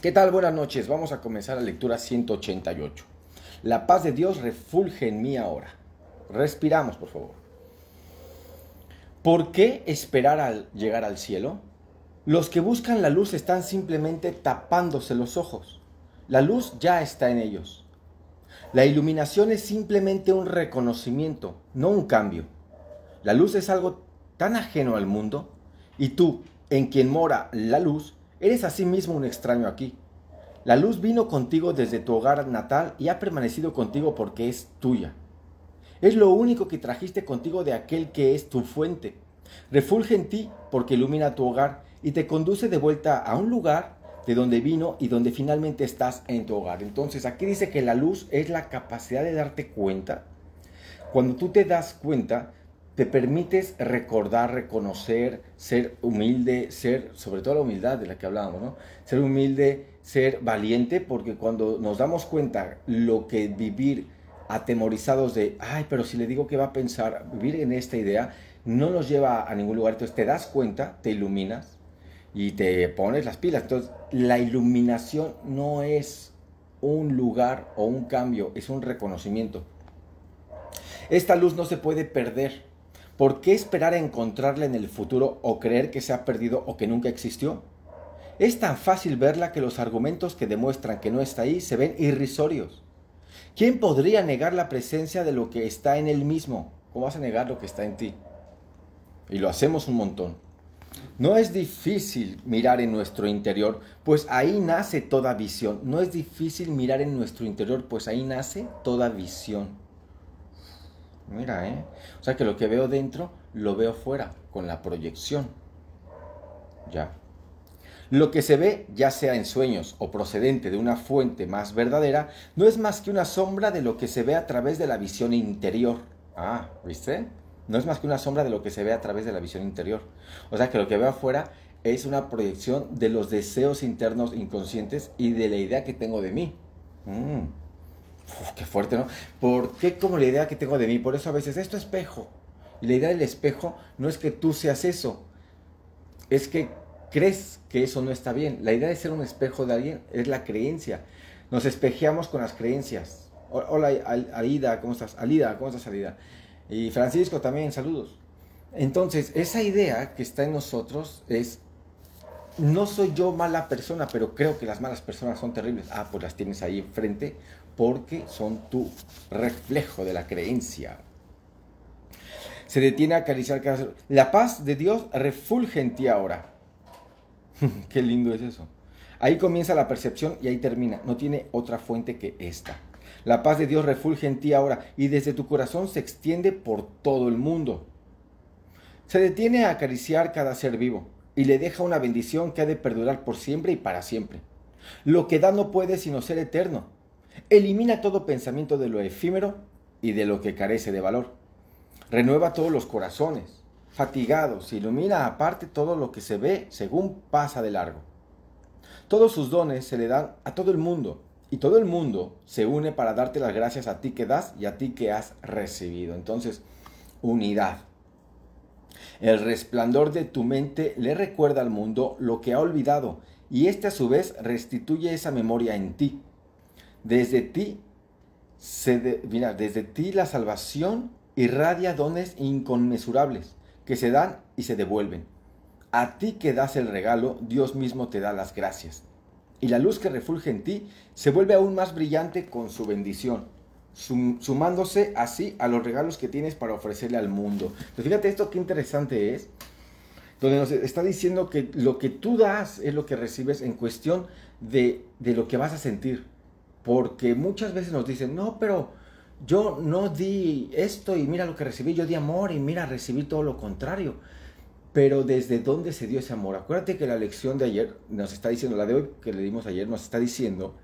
¿Qué tal? Buenas noches. Vamos a comenzar la lectura 188. La paz de Dios refulge en mí ahora. Respiramos, por favor. ¿Por qué esperar al llegar al cielo? Los que buscan la luz están simplemente tapándose los ojos. La luz ya está en ellos. La iluminación es simplemente un reconocimiento, no un cambio. La luz es algo tan ajeno al mundo y tú, en quien mora la luz, Eres asimismo un extraño aquí. La luz vino contigo desde tu hogar natal y ha permanecido contigo porque es tuya. Es lo único que trajiste contigo de aquel que es tu fuente. Refulge en ti porque ilumina tu hogar y te conduce de vuelta a un lugar de donde vino y donde finalmente estás en tu hogar. Entonces aquí dice que la luz es la capacidad de darte cuenta. Cuando tú te das cuenta, te permites recordar, reconocer, ser humilde, ser, sobre todo la humildad de la que hablábamos, ¿no? Ser humilde, ser valiente, porque cuando nos damos cuenta lo que vivir atemorizados de, ay, pero si le digo que va a pensar, vivir en esta idea, no nos lleva a ningún lugar. Entonces te das cuenta, te iluminas y te pones las pilas. Entonces la iluminación no es un lugar o un cambio, es un reconocimiento. Esta luz no se puede perder ¿Por qué esperar a encontrarla en el futuro o creer que se ha perdido o que nunca existió? Es tan fácil verla que los argumentos que demuestran que no está ahí se ven irrisorios. ¿Quién podría negar la presencia de lo que está en él mismo? ¿Cómo vas a negar lo que está en ti? Y lo hacemos un montón. No es difícil mirar en nuestro interior, pues ahí nace toda visión. No es difícil mirar en nuestro interior, pues ahí nace toda visión. Mira, ¿eh? O sea que lo que veo dentro lo veo fuera, con la proyección. Ya. Lo que se ve, ya sea en sueños o procedente de una fuente más verdadera, no es más que una sombra de lo que se ve a través de la visión interior. Ah, ¿viste? No es más que una sombra de lo que se ve a través de la visión interior. O sea que lo que veo afuera es una proyección de los deseos internos inconscientes y de la idea que tengo de mí. Mm qué fuerte, ¿no? ¿Por qué como la idea que tengo de mí? Por eso a veces, esto espejo. Y la idea del espejo no es que tú seas eso, es que crees que eso no está bien. La idea de ser un espejo de alguien es la creencia. Nos espejeamos con las creencias. Hola, Alida, ¿cómo estás? Alida, ¿cómo estás, Alida? Y Francisco también, saludos. Entonces, esa idea que está en nosotros es, no soy yo mala persona, pero creo que las malas personas son terribles. Ah, pues las tienes ahí enfrente porque son tu reflejo de la creencia. Se detiene a acariciar cada La paz de Dios refulge en ti ahora. Qué lindo es eso. Ahí comienza la percepción y ahí termina. No tiene otra fuente que esta. La paz de Dios refulge en ti ahora y desde tu corazón se extiende por todo el mundo. Se detiene a acariciar cada ser vivo y le deja una bendición que ha de perdurar por siempre y para siempre. Lo que da no puede sino ser eterno Elimina todo pensamiento de lo efímero y de lo que carece de valor. Renueva todos los corazones, fatigados, ilumina aparte todo lo que se ve según pasa de largo. Todos sus dones se le dan a todo el mundo y todo el mundo se une para darte las gracias a ti que das y a ti que has recibido. Entonces, unidad. El resplandor de tu mente le recuerda al mundo lo que ha olvidado y éste a su vez restituye esa memoria en ti desde ti, mira, desde ti la salvación irradia dones inconmensurables que se dan y se devuelven. A ti que das el regalo, Dios mismo te da las gracias. Y la luz que refulge en ti se vuelve aún más brillante con su bendición, sumándose así a los regalos que tienes para ofrecerle al mundo. Pero fíjate esto qué interesante es, donde nos está diciendo que lo que tú das es lo que recibes en cuestión de, de lo que vas a sentir. Porque muchas veces nos dicen, no, pero yo no di esto y mira lo que recibí, yo di amor y mira, recibí todo lo contrario. Pero desde dónde se dio ese amor? Acuérdate que la lección de ayer nos está diciendo, la de hoy que le dimos ayer, nos está diciendo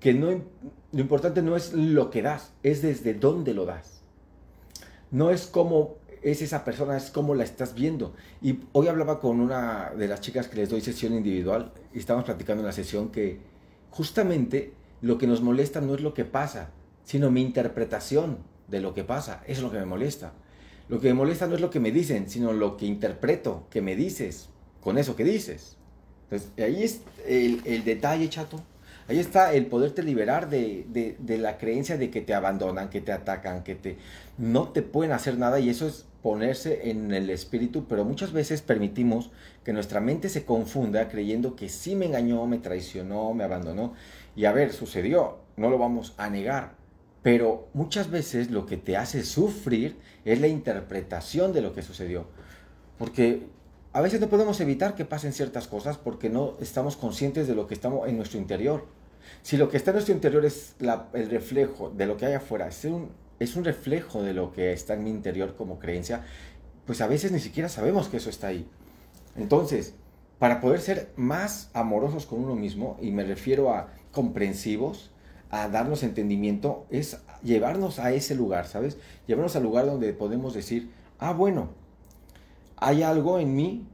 que no, lo importante no es lo que das, es desde dónde lo das. No es cómo es esa persona, es cómo la estás viendo. Y hoy hablaba con una de las chicas que les doy sesión individual y estábamos platicando en la sesión que justamente lo que nos molesta no es lo que pasa, sino mi interpretación de lo que pasa. Eso es lo que me molesta. Lo que me molesta no es lo que me dicen, sino lo que interpreto que me dices con eso que dices. Entonces, ahí es el, detalle, chato. Ahí está el poderte liberar de, de, de, la creencia de que te abandonan, que te atacan, que te no te pueden hacer nada y eso es ponerse en el espíritu, pero muchas veces permitimos que nuestra mente se confunda creyendo que sí me engañó, me traicionó, me abandonó. Y a ver, sucedió, no lo vamos a negar, pero muchas veces lo que te hace sufrir es la interpretación de lo que sucedió. Porque a veces no podemos evitar que pasen ciertas cosas porque no estamos conscientes de lo que estamos en nuestro interior. Si lo que está en nuestro interior es el reflejo de lo que hay afuera, es un, es un reflejo de lo que está en mi interior como creencia, pues a veces ni siquiera sabemos que eso está ahí. Entonces, para poder ser más amorosos con uno mismo, y me refiero a comprensivos, a darnos entendimiento, es llevarnos a ese lugar, ¿sabes? Llevarnos al lugar donde podemos decir, ah, bueno, hay algo en mí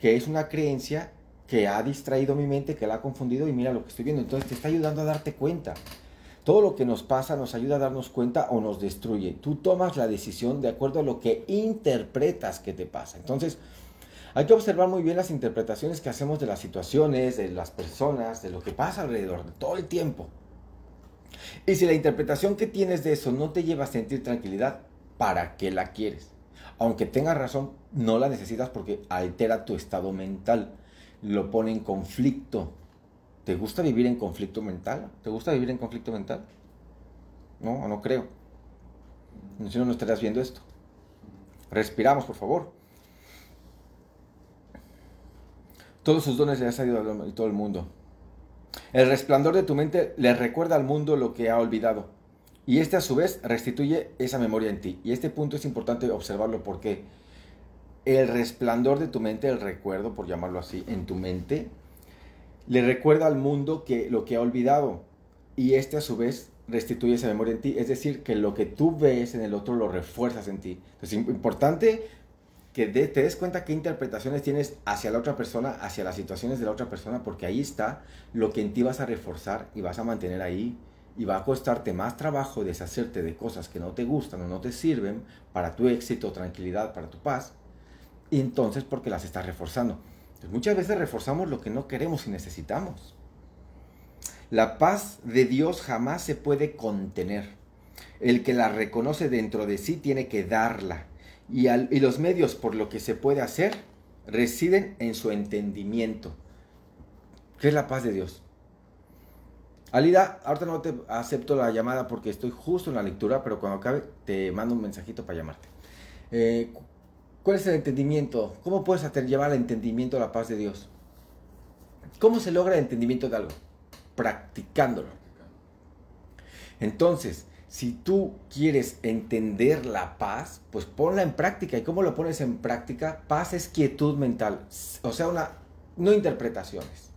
que es una creencia que ha distraído mi mente, que la ha confundido y mira lo que estoy viendo. Entonces te está ayudando a darte cuenta. Todo lo que nos pasa nos ayuda a darnos cuenta o nos destruye. Tú tomas la decisión de acuerdo a lo que interpretas que te pasa. Entonces, hay que observar muy bien las interpretaciones que hacemos de las situaciones, de las personas, de lo que pasa alrededor, de todo el tiempo. Y si la interpretación que tienes de eso no te lleva a sentir tranquilidad, ¿para qué la quieres? Aunque tengas razón, no la necesitas porque altera tu estado mental, lo pone en conflicto ¿Te gusta vivir en conflicto mental? ¿Te gusta vivir en conflicto mental? No, no creo. Si no, no estarías viendo esto. Respiramos, por favor. Todos sus dones le han salido a todo el mundo. El resplandor de tu mente le recuerda al mundo lo que ha olvidado. Y este a su vez restituye esa memoria en ti. Y este punto es importante observarlo porque el resplandor de tu mente, el recuerdo, por llamarlo así, en tu mente, le recuerda al mundo que lo que ha olvidado y este a su vez restituye esa memoria en ti. Es decir, que lo que tú ves en el otro lo refuerzas en ti. Es importante que te des cuenta qué interpretaciones tienes hacia la otra persona, hacia las situaciones de la otra persona, porque ahí está lo que en ti vas a reforzar y vas a mantener ahí. Y va a costarte más trabajo deshacerte de cosas que no te gustan o no te sirven para tu éxito, tranquilidad, para tu paz. Entonces porque las estás reforzando muchas veces reforzamos lo que no queremos y necesitamos. La paz de Dios jamás se puede contener. El que la reconoce dentro de sí tiene que darla. Y, los medios por lo que se puede hacer residen en su entendimiento. ¿Qué es la paz de Dios? Alida, ahorita no te acepto la llamada porque estoy justo en la lectura, pero cuando acabe te mando un mensajito para llamarte. Eh, ¿Cuál es el entendimiento? ¿Cómo puedes llevar al entendimiento la paz de Dios? ¿Cómo se logra el entendimiento de algo? Practicándolo. Entonces, si tú quieres entender la paz, pues ponla en práctica. ¿Y cómo lo pones en práctica? Paz es quietud mental. O sea, una, no interpretaciones.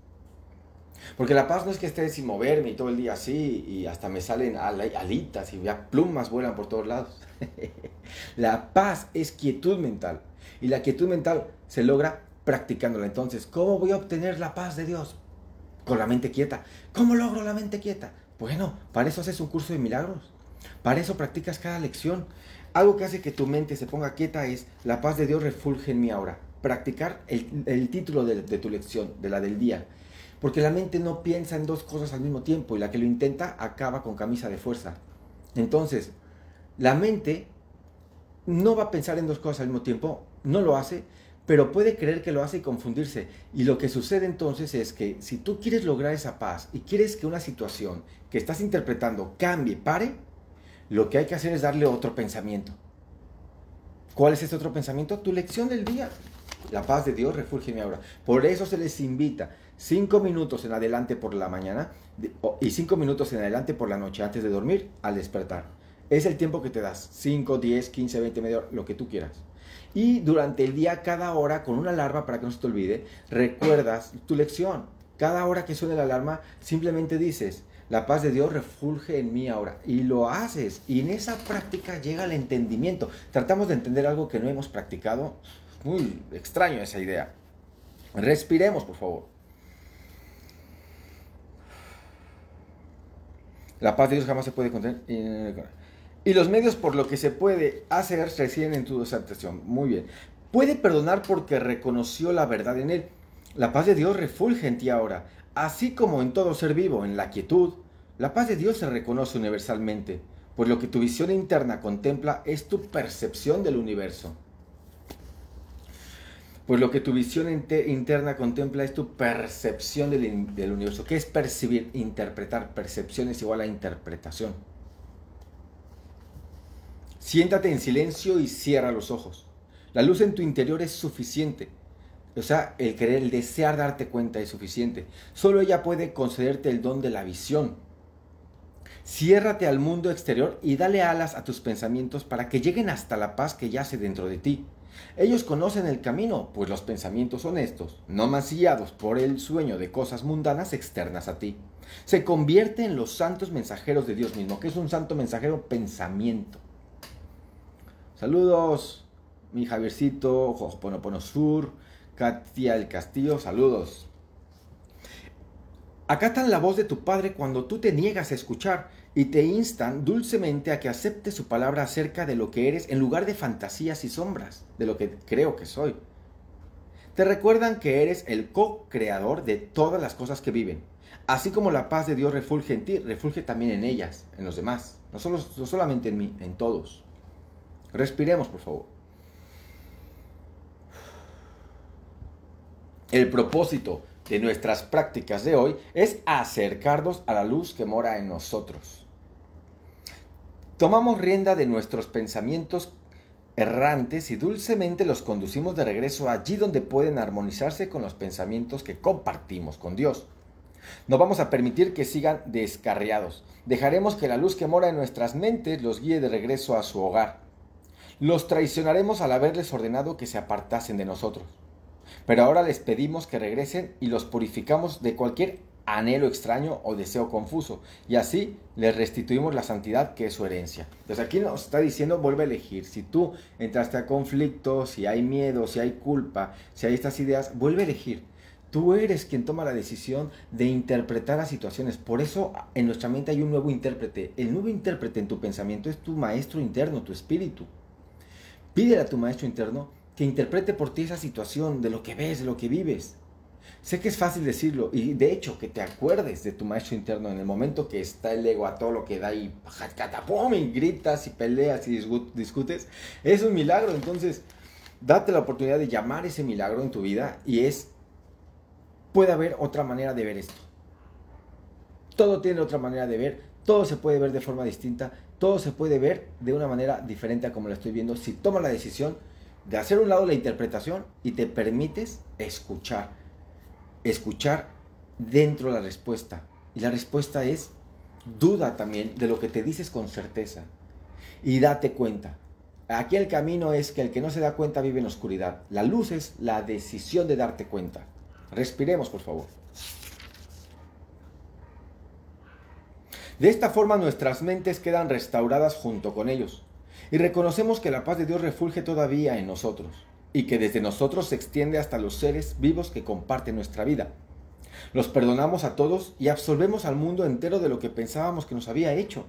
Porque la paz no es que esté sin moverme y todo el día así y hasta me salen alitas y ya plumas vuelan por todos lados. la paz es quietud mental. Y la quietud mental se logra practicándola. Entonces, ¿cómo voy a obtener la paz de Dios? Con la mente quieta. ¿Cómo logro la mente quieta? Bueno, para eso haces un curso de milagros. Para eso practicas cada lección. Algo que hace que tu mente se ponga quieta es la paz de Dios refulge en mí ahora. Practicar el, título de, de tu lección, de la del día. Porque la mente no piensa en dos cosas al mismo tiempo y la que lo intenta acaba con camisa de fuerza. Entonces, la mente no va a pensar en dos cosas al mismo tiempo, no lo hace, pero puede creer que lo hace y confundirse. Y lo que sucede entonces es que si tú quieres lograr esa paz y quieres que una situación que estás interpretando cambie, pare, lo que hay que hacer es darle otro pensamiento. ¿Cuál es ese otro pensamiento? Tu lección del día. La paz de Dios mi ahora. Por eso se les invita cinco minutos en adelante por la mañana y cinco minutos en adelante por la noche antes de dormir al despertar. Es el tiempo que te das, 5, 10, 15, 20, media hora, lo que tú quieras. Y durante el día, cada hora, con una alarma para que no se te olvide, recuerdas tu lección. Cada hora que suene la alarma, simplemente dices, la paz de Dios refulge en mí ahora. Y lo haces. Y en esa práctica llega el entendimiento. Tratamos de entender algo que no hemos practicado. Muy extraño esa idea. Respiremos, por favor. La paz de Dios jamás se puede contener. Y los medios por lo que se puede hacer residen en tu exaltación. Muy bien. Puede perdonar porque reconoció la verdad en él. La paz de Dios refulge en ti ahora, así como en todo ser vivo, en la quietud. La paz de Dios se reconoce universalmente, pues lo que tu visión interna contempla es tu percepción del universo. Pues lo que tu visión interna contempla es tu percepción del, universo. ¿Qué es percibir? Interpretar. Percepción es igual a interpretación. Siéntate en silencio y cierra los ojos. La luz en tu interior es suficiente. O sea, el querer, el desear darte cuenta es suficiente. Solo ella puede concederte el don de la visión. Ciérrate al mundo exterior y dale alas a tus pensamientos para que lleguen hasta la paz que yace dentro de ti. Ellos conocen el camino, pues los pensamientos honestos, no mancillados por el sueño de cosas mundanas externas a ti, se convierten en los santos mensajeros de Dios mismo. que es un santo mensajero? Pensamiento. Saludos, mi Javiercito, Joponopono Sur, Katia el Castillo, saludos. Acatan la voz de tu Padre cuando tú te niegas a escuchar y te instan dulcemente a que aceptes su palabra acerca de lo que eres en lugar de fantasías y sombras, de lo que creo que soy. Te recuerdan que eres el co-creador de todas las cosas que viven. Así como la paz de Dios refulge en ti, refulge también en ellas, en los demás. No, solo, no solamente en mí, en todos. Respiremos, por favor. El propósito de nuestras prácticas de hoy es acercarnos a la luz que mora en nosotros. Tomamos rienda de nuestros pensamientos errantes y dulcemente los conducimos de regreso allí donde pueden armonizarse con los pensamientos que compartimos con Dios. No vamos a permitir que sigan descarriados. Dejaremos que la luz que mora en nuestras mentes los guíe de regreso a su hogar. Los traicionaremos al haberles ordenado que se apartasen de nosotros. Pero ahora les pedimos que regresen y los purificamos de cualquier anhelo extraño o deseo confuso. Y así les restituimos la santidad que es su herencia. Entonces aquí nos está diciendo, vuelve a elegir. Si tú entraste a conflicto, si hay miedo, si hay culpa, si hay estas ideas, vuelve a elegir. Tú eres quien toma la decisión de interpretar las situaciones. Por eso en nuestra mente hay un nuevo intérprete. El nuevo intérprete en tu pensamiento es tu maestro interno, tu espíritu. Pídele a tu maestro interno que interprete por ti esa situación, de lo que ves, de lo que vives. Sé que es fácil decirlo y de hecho que te acuerdes de tu maestro interno en el momento que está el ego a todo lo que da y catapum y gritas y peleas y discutes, es un milagro. Entonces, date la oportunidad de llamar ese milagro en tu vida y es, puede haber otra manera de ver esto. Todo tiene otra manera de ver, todo se puede ver de forma distinta todo se puede ver de una manera diferente a como lo estoy viendo si tomas la decisión de hacer un lado la interpretación y te permites escuchar. Escuchar dentro de la respuesta. Y la respuesta es duda también de lo que te dices con certeza. Y date cuenta. Aquí el camino es que el que no se da cuenta vive en oscuridad. La luz es la decisión de darte cuenta. Respiremos, por favor. De esta forma nuestras mentes quedan restauradas junto con ellos y reconocemos que la paz de Dios refulge todavía en nosotros y que desde nosotros se extiende hasta los seres vivos que comparten nuestra vida. Los perdonamos a todos y absolvemos al mundo entero de lo que pensábamos que nos había hecho,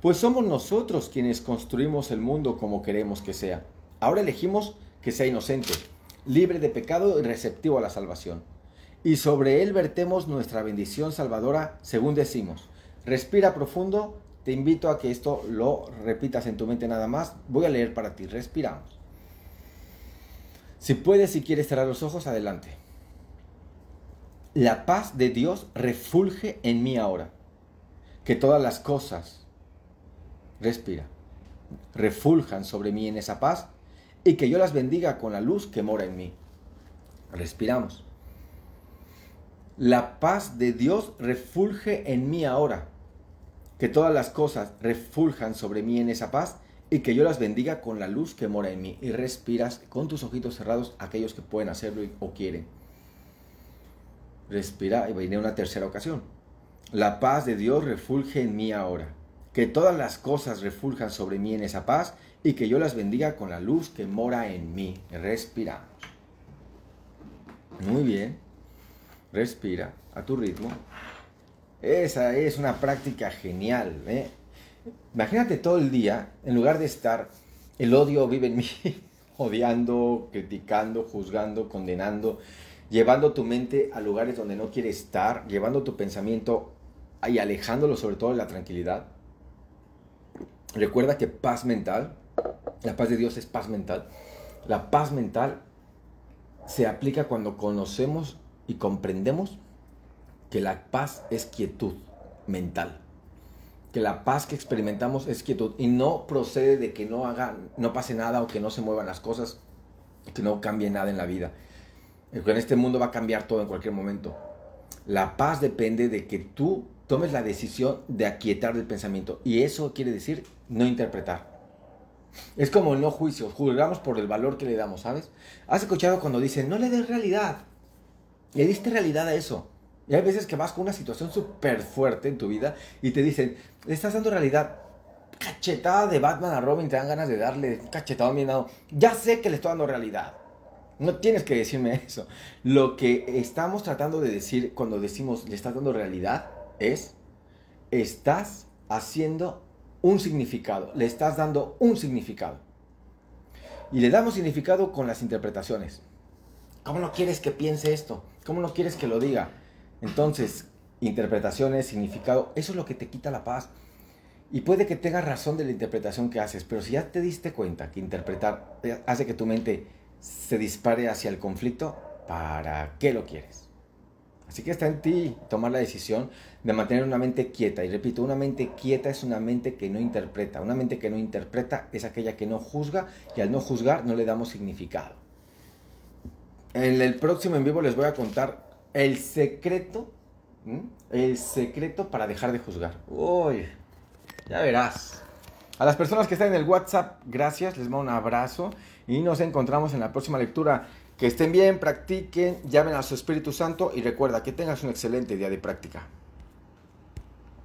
pues somos nosotros quienes construimos el mundo como queremos que sea. Ahora elegimos que sea inocente, libre de pecado y receptivo a la salvación. Y sobre él vertemos nuestra bendición salvadora, según decimos, Respira profundo. Te invito a que esto lo repitas en tu mente nada más. Voy a leer para ti. Respiramos. Si puedes, si quieres cerrar los ojos, adelante. La paz de Dios refulge en mí ahora. Que todas las cosas, respira, refuljan sobre mí en esa paz y que yo las bendiga con la luz que mora en mí. Respiramos. La paz de Dios refulge en mí ahora que todas las cosas refuljan sobre mí en esa paz y que yo las bendiga con la luz que mora en mí. Y respiras con tus ojitos cerrados aquellos que pueden hacerlo o quieren. Respira y viene una tercera ocasión. La paz de Dios refulge en mí ahora. Que todas las cosas refuljan sobre mí en esa paz y que yo las bendiga con la luz que mora en mí. Respiramos. Muy bien. Respira a tu ritmo. Esa es una práctica genial. ¿eh? Imagínate todo el día, en lugar de estar, el odio vive en mí, odiando, criticando, juzgando, condenando. llevando tu mente a lugares donde no quieres estar, llevando tu pensamiento y alejándolo sobre todo de la tranquilidad. Recuerda que paz mental, la paz de Dios es paz mental. La paz mental se aplica cuando conocemos y comprendemos que la paz es quietud mental. Que la paz que experimentamos es quietud y no procede de que no haga, no pase nada o que no se muevan las cosas, que no cambie nada en la vida. En este mundo va a cambiar todo en cualquier momento. La paz depende de que tú tomes la decisión de aquietar el pensamiento. Y eso quiere decir no interpretar. Es como el no juicio. Juzgamos por el valor que le damos, ¿sabes? Has escuchado cuando dicen, no le des realidad. Le diste realidad a eso. Y hay veces que vas con una situación súper fuerte en tu vida y te dicen, le estás dando realidad. Cachetada de Batman a Robin, te dan ganas de darle cachetado bien dado. Ya sé que le estoy dando realidad. No tienes que decirme eso. Lo que estamos tratando de decir cuando decimos le estás dando realidad es, estás haciendo un significado, le estás dando un significado. Y le damos significado con las interpretaciones. ¿Cómo no quieres que piense esto? ¿Cómo no quieres que lo diga? Entonces, interpretaciones, significado, eso es lo que te quita la paz. Y puede que tengas razón de la interpretación que haces, pero si ya te diste cuenta que interpretar hace que tu mente se dispare hacia el conflicto, ¿para qué lo quieres? Así que está en ti tomar la decisión de mantener una mente quieta. Y repito, una mente quieta es una mente que no interpreta. Una mente que no interpreta es aquella que no juzga y al no juzgar no le damos significado. En el próximo en vivo les voy a contar el secreto, el secreto para dejar de juzgar. Uy, ya verás. A las personas que están en el WhatsApp, gracias, les mando un abrazo y nos encontramos en la próxima lectura. Que estén bien, practiquen, llamen a su Espíritu Santo y recuerda que tengas un excelente día de práctica.